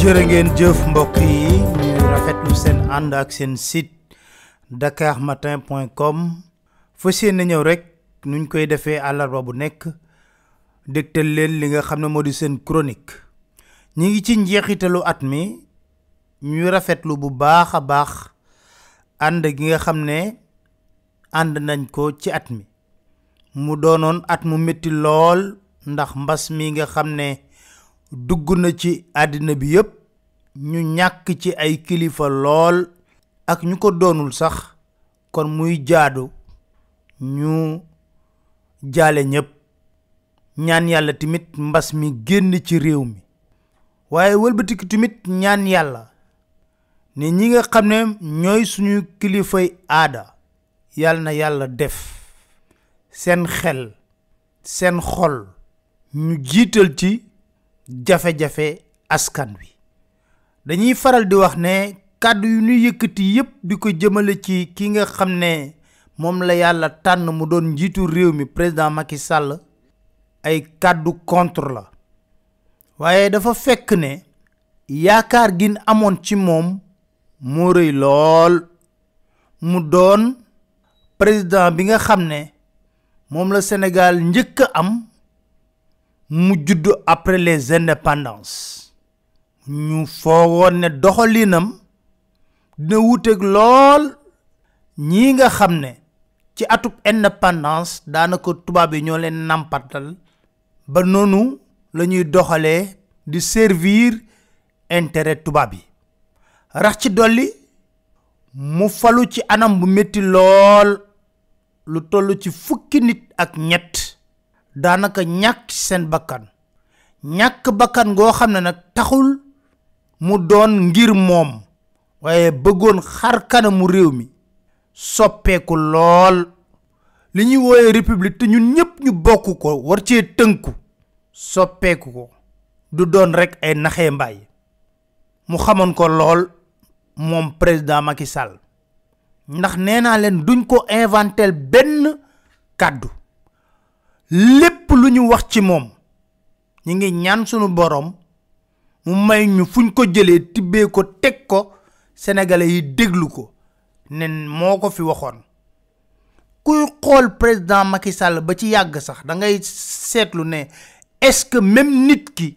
jërë ngeen jëf mbokk yi ñu rafetlu seen ànd ak seen site dakarmatin.com fas yéene ñëw rek nuñ koy defee àllarba bu nekk dégtal leen li nga xam ne moo di seen chronique ñi ngi ci njeexitalu at mi ñuy rafetlu bu baax a baax ànd gi nga xam ne ànd nañ ko ci at mi mu doonoon at mu metti lool ndax mbas mi nga xam ne dugg na ci àddina bi yépp ñu ñàkk ci ay kilifa lool ak ñu ko doonul sax kon muy jaadu ñu jaale ñépp ñaan yàlla tamit mbas mi génn ci réew mi waaye wëlbatiku tamit ñaan yàlla ne ñi nga xam ne ñooy suñu kilifay aada yàlla na yàlla def seen xel seen xol ñu jiital ci jafe-jafe askan wi dañuy faral di wax ne kàddu yu ñu yëkkati yépp di ko jëmale ci ki nga xam ne moom la yàlla tànn mu doon njiitu réew mi président Macky Sall ay kàddu contre la waaye dafa fekk ne yaakaar gin amoon ci moom moo rëy lool mu doon président bi nga xam ne moom la Sénégal njëkk a am mu judd après les indépendances ñu foogoon ne doxalinam dina wuteeg lool ñii nga xam ne ci atub indépendance daanaka tubaab yi ñoo leen nampatal ba noonu la ñuy doxalee di servir intérêt tubaab yi rax ci dolli mu falu ci anam bu metti lool lu toll ci fukki nit ak ñett daanaka ñàkk ci seen bakkan ñàkk bakkan goo xam ne nag taxul mu doon ngir moom waaye bëggoon xar kanamu réew mi soppeeku lool li ñuy wooyee république te ñun ñëpp ñu bokk ko war cee tënku soppeeku ko du doon rek ay naxee mbaay mu xamoon ko lool moom président Macky Sall ndax nee naa leen duñ ko inventel benn kàddu lépp lu ñu wax ci moom ñu ngi ñaan sunu boroom mu may ñu fuñ ko jëlee tibbee ko teg ko sénégalais yi déglu ko ne moo ko fi waxoon kuy xool président Macky Sall ba ci yàgg sax da ngay seetlu ne est-ce que même nit ki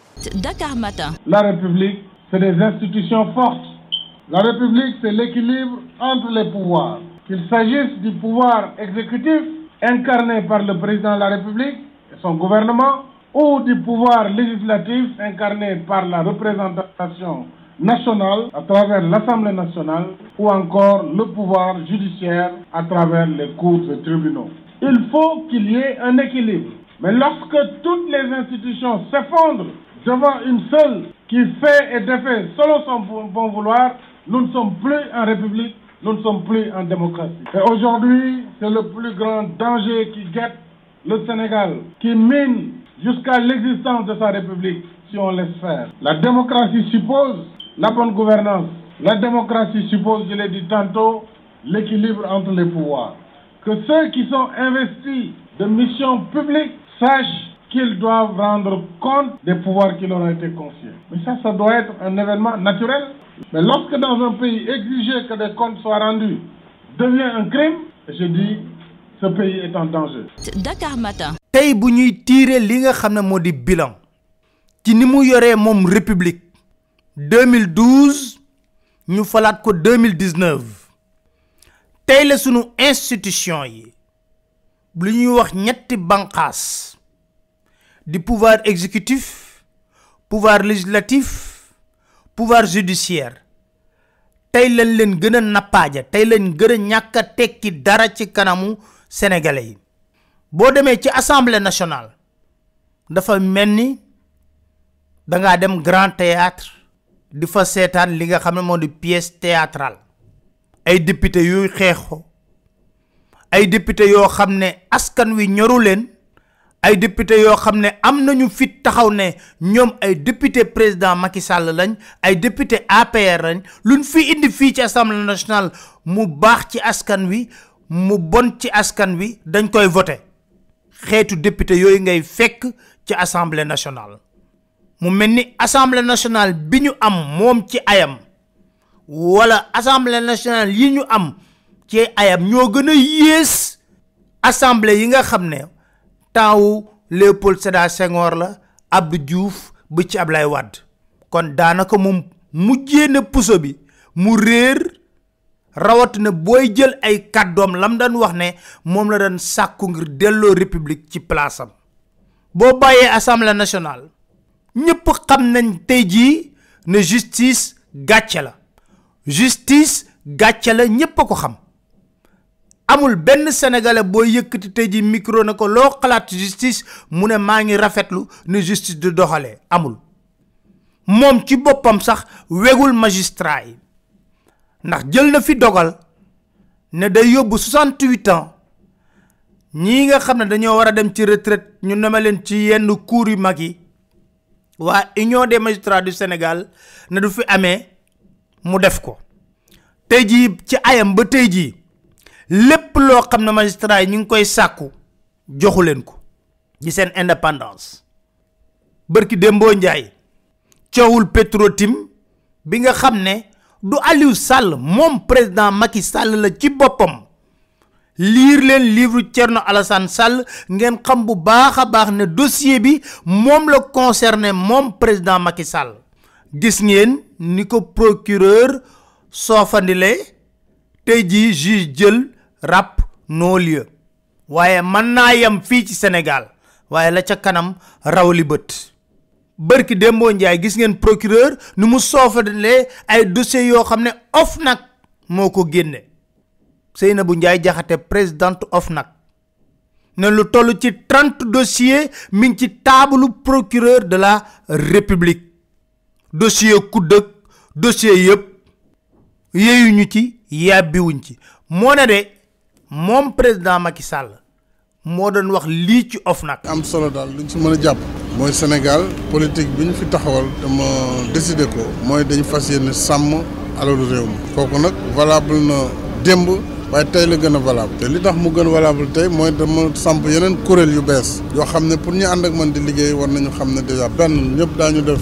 Dakar Matin. La République, c'est des institutions fortes. La République, c'est l'équilibre entre les pouvoirs. Qu'il s'agisse du pouvoir exécutif, incarné par le président de la République et son gouvernement, ou du pouvoir législatif, incarné par la représentation nationale à travers l'Assemblée nationale, ou encore le pouvoir judiciaire à travers les cours et tribunaux. Il faut qu'il y ait un équilibre mais lorsque toutes les institutions s'effondrent devant une seule qui fait et défait selon son bon vouloir, nous ne sommes plus en République, nous ne sommes plus en démocratie. Et aujourd'hui, c'est le plus grand danger qui guette le Sénégal, qui mine jusqu'à l'existence de sa République, si on laisse faire. La démocratie suppose la bonne gouvernance. La démocratie suppose, je l'ai dit tantôt, l'équilibre entre les pouvoirs. Que ceux qui sont investis de missions publiques sachent qu'ils doivent rendre compte des pouvoirs qui leur ont été confiés. Mais ça, ça doit être un événement naturel. Mais lorsque dans un pays, exiger que des comptes soient rendus devient un crime, je dis, ce pays est en danger. Dakar Matin. tey bu ñuy tiré li nga du bilan ci ni mu yoré mom république 2012 ñu falaat ko 2019 tey la sunu institution yi lu ñuy wax ñetti banqaas di pouvoir exécutif pouvoir législatif pouvoir judiciaire tey lañ leen gën a nappaaja tey lañ gën a ñàkk a tekki dara ci kanamu sénégalais yi boo demee ci assemblée nationale dafa mel ni dangaa dem grand théâtre di fa seetaan li nga xam ne moo di pièce théâtrale ay député yuy xeexoo ay député yoo xam ne askan wi ñoru leen ay député yoo xam ne am nañu fit taxaw ne ñoom ay député président Macky Sall lañ ay député APR lañ luñ fi indi fii ci assemblée nationale mu baax ci askan wi mu bon ci askan wi dañ koy voté xeetu député yooyu ngay fekk ci assemblée nationale mu mel ni assemblée nationale bi ñu am moom ci ayam wala assemblée nationale yi ñu am ci ayam ñoo gën a yées assemblée yi nga xam ne temps wu Léopold Sédar Senghor la Abdou Diouf ba ci Ablaye Wade kon daanaka moom mujjee na puso bi mu réer rawatina booy jël ay kàddoom lam daan wax ne moom la daan sàkku ngir delloo république ci place am boo bàyyee assemblée nationale ñëpp xam nañ tey jii ne justice gàcce la justice gàcce la ñëpp a ko xam amul benn sénégalais boo yëkkati tey jii micro ne ko loo xalaat justice mu ne maa ngi rafetlu ne justice du doxalee amul moom ci boppam sax wegul magistrat yi ndax jël na fi dogal ne day yóbbu 68 ans ñii nga xam ne dañoo war a dem ci retraite ñu neme leen ci yenn cour yu mag yi waa union des magistrats du Sénégal ne du fi amee mu def ko tey jii ci ayam ba tey jii lépp loo xam ne magistrat yi ñu ngi koy sàkku joxu leen ko di seen indépendance bërki démboo njaay coowul Petro-Tim bi nga xam ne du Aliou Sall moom président Macky Sall la ci boppam liir leen livre Thierno Alassane Sall ngeen xam bu baax a baax ne dossier bi moom la concerné moom président Macky Sall gis ngeen ni ko procureur soofandile tey jii juge jël rap non lieu waaye mën naa yem fii ci Sénégal waaye la ca kanam raw li bët bërki Dembo Ndiaye gis ngeen procureur nu mu soofalee ay dossiers yoo xam ne nag moo ko génne bu Ndiaye Jaxate présidente nag ne lu toll ci trente dossiers mi ngi ci taabalu procureur de la République dossier ku dëkk dossier yëpp yeyuñu ci yàbbiwuñ ci moo ne de moom président Macky Sall moo doon wax lii ci OFNAC. am solo daal luñ ci mën a jàpp. mooy Sénégal politique bi ñu fi taxawal dama décidé ko mooy dañu fas yéene sàmm alalu réew mi. kooku nag valable na démb waaye tey la gën a valable. te li tax mu gën valable tey mooy dama samp yeneen kuréel yu bees. yoo xam ne pour ñu ànd ak man di liggéey war nañu xam ne déjà benn ñëpp daañu def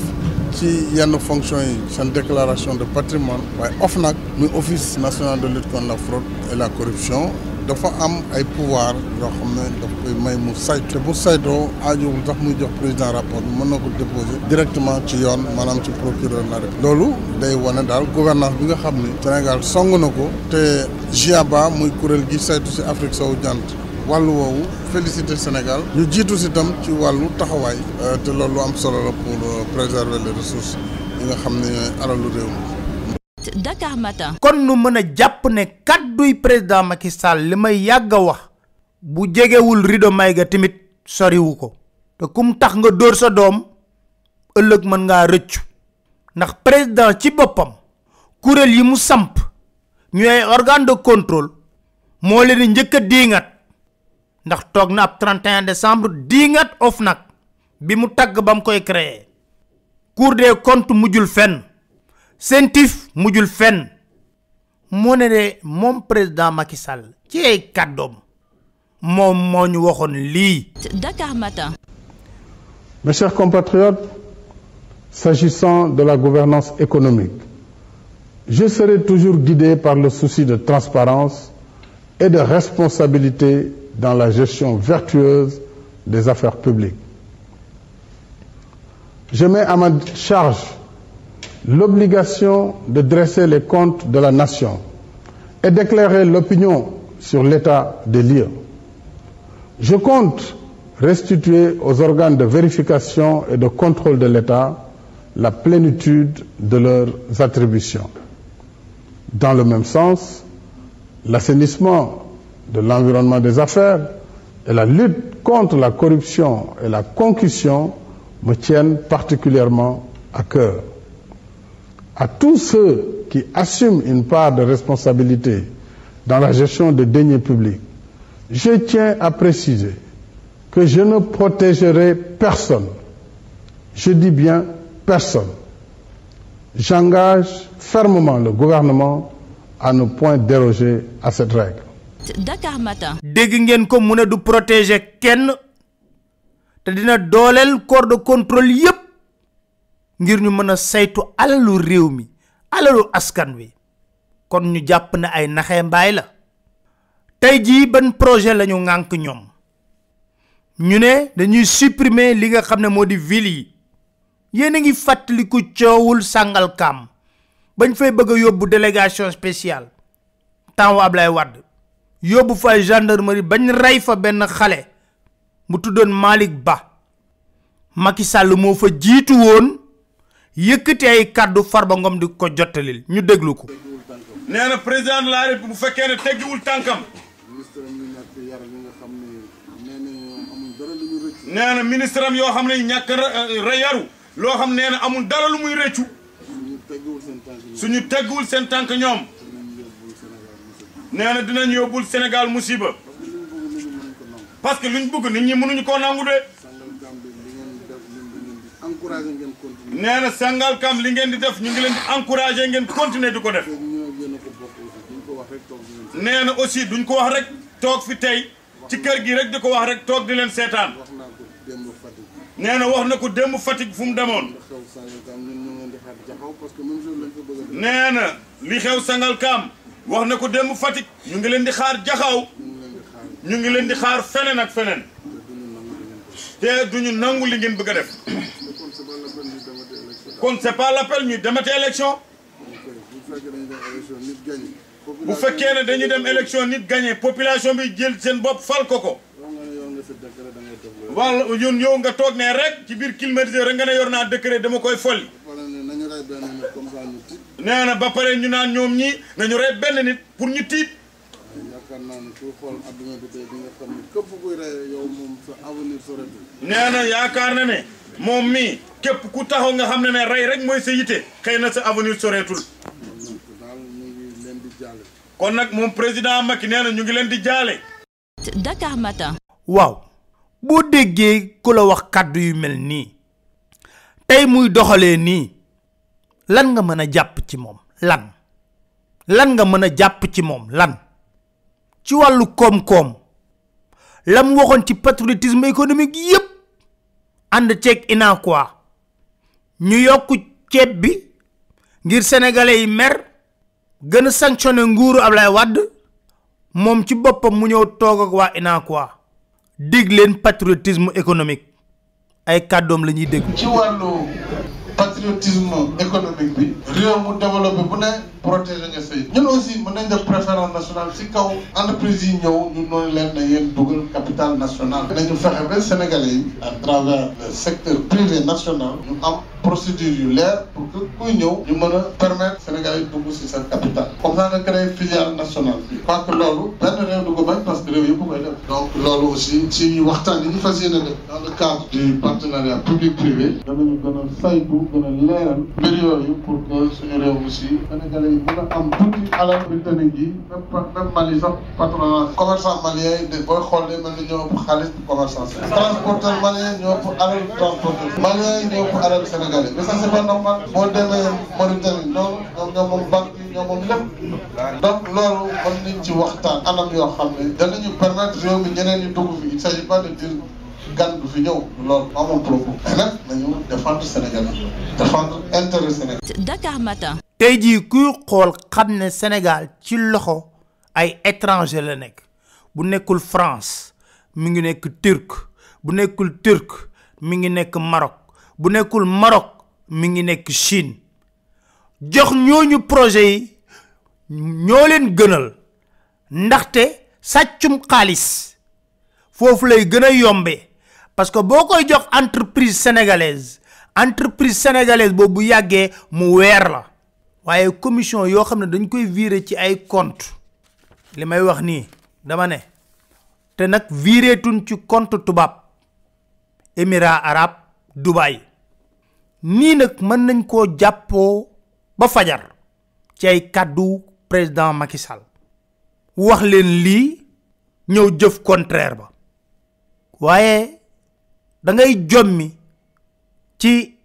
ci yenn fonction yi seen déclaration de patrimoine waaye OFNAC muy office national de lutte contre la fraude et la corruption dafa am ay pouvoir yoo xam ne daf koy may mu saytu te bu saytoo aajowul sax muy jox président rapport bi mën na ko déposer directement ci yoon maanaam ci procureur la rek loolu day wane daal gouvernance bi nga xam ne Sénégal song na ko te GIABA muy kuréel gi saytu si Afrique sowu jant wàllu woowu féliciter Sénégal ñu jiitu si tam ci wàllu taxawaay euh, te loolu am solo la pour euh, préserver les ressources yi nga xam ne alalu réew mi Dakar Matin kon nu mën a jàpp ne kàdduy président Macky Sall li may yàgg a wax bu jegewul rido may ga tamit soriwu ko te kum tax nga dóor sa doom ëllëg mën ngaa rëccu ndax président ci boppam kuréel yi mu samp ñooy organe de contrôle moo leen di njëkk a diingat ndax toog na ab 31 décembre diingat OFNAC bi mu tagg ba mu koy créer Cour des comptes mujjul fenn CENTIF mujjul fenn moo ne de moom président Macky Sall ci ay kàddoom moom moo ñu waxoon lii. Dakar Matin. Mes chers compatriotes, s'agissant de la gouvernance économique, je serai toujours guidé par le souci de transparence et de responsabilité dans la gestion vertueuse des affaires publiques. Je mets à ma charge l'obligation de dresser les comptes de la nation et d'éclairer l'opinion sur l'état des lieux. Je compte restituer aux organes de vérification et de contrôle de l'État la plénitude de leurs attributions. Dans le même sens, l'assainissement de l'environnement des affaires et la lutte contre la corruption et la concussion me tiennent particulièrement à cœur à tous ceux qui assument une part de responsabilité dans la gestion des deniers publics, je tiens à préciser que je ne protégerai personne je dis bien personne j'engage fermement le gouvernement à ne point déroger à cette règle. Dakar Matin. dégg ngeen ko mu ne du protéger kenn te dina dooleel corps de contrôle yépp ngir ñu mën a saytu alalu réew mi alalu askan wi kon ñu jàpp ne ay naxee mbaay la. tey jii ban projet la ñu ŋànk ñoom ñu ne dañuy supprimer li nga xam ne moo di ville yi yéen a ngi fàttaliku coowul Sangalkam bañ fay bëgg a yóbbu délégation spéciale temps wu Ablaye Wade yóbbu fa gendarmerie bañ rey fa benn xale mu tuddoon Malick Ba Macky Sall moo fa jiitu woon yëkkati ay kàddu Farba Ngom di ko jottalil ñu déglu ko. nee na président de la République bu fekkee ne teggiwul tànkam. nee na ministre am yoo xam ne ñàkk a yaru loo xam nee na amul dara lu muy rëccu suñu tegguwul seen tànk ñoom nee na dinañ yóbbul Sénégal musiba parce que luñ bëgg nit ñi mënuñu koo nangu de nee na Sangalkam li ngeen di def ñu ngi leen di encouragé ngeen continuer di ko def nee na aussi duñ ko wax rek toog fi tey ci kër gi rek di ko wax rek toog di leen seetaan. wax naa ko démb Fatick. nee na wax na ko démb Fatick fu mu demoon. nee na li xew Sangalkam wax na ko démb Fatick ñu ngi leen di xaar jaxaw ñu ngi leen di xaar feneen ak feneen te duñu nangu li ngeen bëgg a def kon c'est pas l'appel ñuy demati élection bu fekkee ne dañu dem élection nit gagné population bi jël seen bopp fal ko ko. wala ñun yow nga toog ne rek ci biir climatiseur rek nga ne yor naa décret dama koy folli. nee na ba pare ñu naan ñoom ñii nañu rey benn nit pour ñu tiit. yaakaar naa ne ku xool adduna bi tey di nga xam ne képp kuy rey yow moom sa avenir soreetul. nee na yaakaar na ne moom mii. képp ku taxaw nga xam ne ne rey rek mooy sa yite xëy na sa avenir soreetul kon nag moom président Macky nee na ñu ngi leen di jaale Dakar Matin waaw boo déggee ku la wax kàddu yu mel nii tey muy doxalee nii lan nga mën a jàpp ci moom lan lan nga mën a jàpp ci moom lan ci wàllu koom-koom la mu waxoon ci patriotisme économique yépp ànd ceeg inaakuwaa ñu yokk ceeb bi ngir sénégalais yi mer gën a sanctionné nguuru Ablaye Wade moom ci boppam mu ñëw toog ak waa inaakuwaa dig leen patriotisme économique ay kàddoom la ñuy dégg. ci wàllu patriotisme économique bi. réew mu développé bu ne protéger nga say. ñun aussi mën nañ def préférence nationale ci kaw entreprise yi ñëw ñu noonu leen na yéen dugal capital national. nañu fexe ba Sénégalais yi à travers le secteur privé national ñu am. procédure yu leer pour que kuy ñëw ñu mën a permettre Sénégal yi dugg si seen capital comme ça nga créé filiale nationale bi parce que loolu benn réew du ko bañ parce que réew yëpp koy def donc loolu aussi si ñu waxtaan yi ñu fas yéene def dans le cadre du partenariat public privé danañu gën a saytu gën a leeral mbir yooyu pour que suñu réew aussi Sénégalais yi mën a am tuuti alal bi tane ji même même Mali sax patron commerçant malien yi booy xool day mel ni ñoo ëpp xaalis bu commerçant si transporteur malien ñoo ëpp alal transporteur malien yi ñoo ëpp alal sénégalais mais ça c'est pas normal boo demee Mauritanie noonu ñoom ñoo moom banque yi ñoo moom lépp donc loolu mën nañ ci waxtaan anam yoo xam ne danañu permettre réew mi ñeneen ñu dugg fi il s'agit pas de dire gan du fi ñëw loolu amul problème mais nag nañu défendre Sénégal défendre intérêt Sénégal Dakar Matin tey jii kuy xool xam ne Sénégal ci loxo ay étranger la nekk bu nekkul France mi ngi nekk turc bu nekkul turc mi ngi nekk Maroc bu nekkul Maroc mi ngi nekk Chine jox ñooñu projet yi ñoo leen gënal ndaxte sàccum xaalis foofu lay gën a yombe parce que boo koy jox entreprise sénégalaise entreprise sénégalaise boobu bu yàggee mu weer la waaye commission yoo xam ne dañ koy virer ci ay compte li may wax nii dama ne te nag vireetuñ ci compte tubaab émirat arabe Dubaï nii nag mën nañ koo jàppoo ba fajar ci ay kàddu président Macky Sall wax leen lii ñëw jëf contraire ba waaye da ngay jommi ci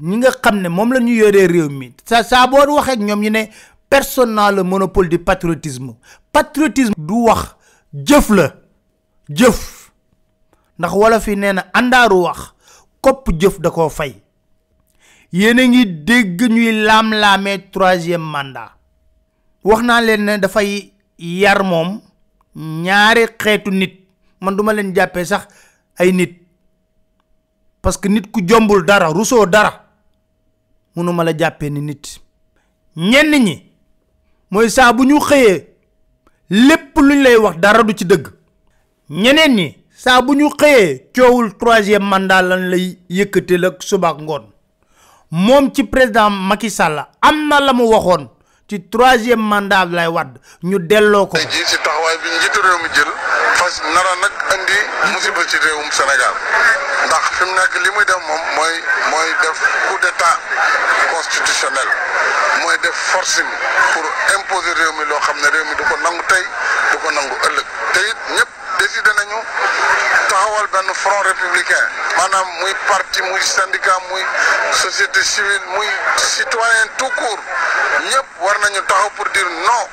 ñi nga xam ne moom la ñu yoree réew mi sa saa boo waxee ak ñoom ñu ne personne n'a le monopole du patriotisme patriotisme du wax jëf la jëf ndax wala fi nee na àndaaru wax kopp jëf da koo fay yéen a ngi dégg ñuy laam-laamee troisième mandat wax naa leen ne dafay yar moom ñaari xeetu nit man duma leen jàppee sax ay nit parce que nit ku jombul dara rusoo dara mënuma la jàppee ni nit ñenn ñi mooy saa bu ñu xëyee lépp luñ lay wax dara du ci dëgg ñeneen ñi saa bu ñu xëyee coowul troisième mandat lan lay yëkkatil ak suba ak ngoon moom ci président Macky Sall am na la mu waxoon ci troisième mandat lay wadd ñu delloo ko. tey jii si taxawaay bi njiitu réew mi jël fas nara nag andi musiba ci réewum Sénégal ndax fi mu nekk li muy def moom mooy mooy def coup d'état constitutionnel mooy def forcing pour imposer réew mi loo xam ne réew mi du ko nangu tey du ko nangu ëllëg. te it ñëpp décidé nañu taxawal benn front républicain maanaam muy parti muy syndicat muy société civile muy citoyen tout court ñëpp war nañu taxaw pour dire non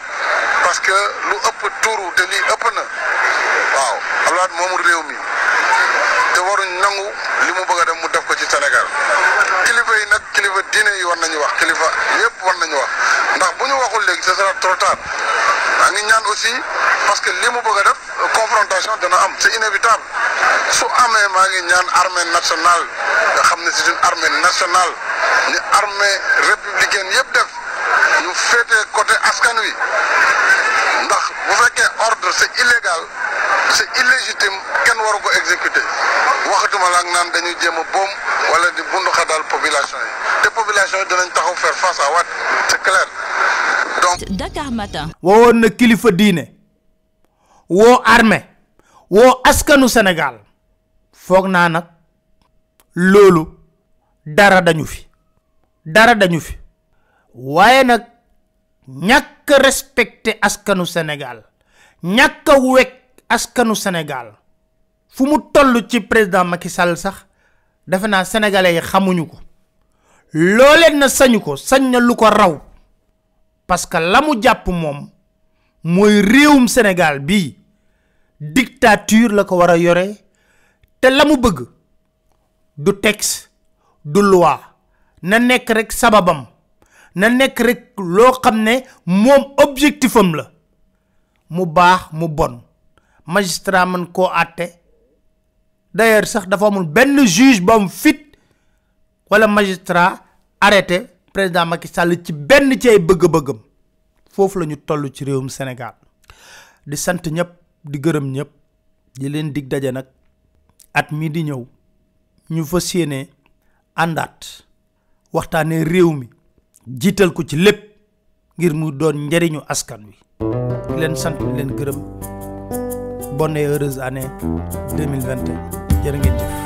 parce que lu ëpp tuuru te lii ëpp na waaw Abdoulaye moomu réew mi te waruñ nangu li mu bëgg a dem mu def ko ci Sénégal kilifa yi nag kilifa diine yi war nañu wax kilifa yëpp war nañu wax ndax bu ñu waxul léegi ce sera trop tard. maa ngi ñaan aussi parce que li mu bëgg a def confrontation dana am c'est inévitable su amee maa ngi ñaan armée nationale nga xam ne c'est une armée nationale ni armée républicaine yëpp def ñu féetee côté askan wi ndax bu fekkee ordre c'est illégal c'est illégitime kenn waru ko exécuter waxatuma la ak naan dañuy jéem a boom wala di bunduxataal population yi te population yi dinañ taxaw faire face à Wade c'est clair donc. Dakar Matin. woowoon na kilifa diine woo armée woo askanu Sénégal foog naa nag loolu dara dañu fi dara dañu fi waaye nag ñàkk respecté askanu Sénégal ñàkk a wekk askanu Sénégal fu mu toll ci président Macky Sall sax defe naa sénégalais yi xamuñu ko looleen na sañu ko sañ na lu ko raw parce que la mu jàpp moom mooy réewum Sénégal bii dictature la ko war a yore te la mu bëgg du texte du loi na nekk rek sababam na nekk rek loo xam ne moom objectifam la mu baax mu bon magistrat man koo àtte d'ailleurs sax dafa amul benn juge ba am fit wala magistrat arrêté président Macky Sall ci benn ci ay bëgg-bëggam foofu la ñu toll ci réewum Sénégal di sant ñëpp di gërëm ñëpp di leen dig daje nag at mi di ñëw ñu fas yéene àndaat waxtaane réew mi jiital ko ci lépp ngir mu doon njariñu askan wi di leen sant di leen gërëm bonne et heureuse année 2021 jërë ngeen jëf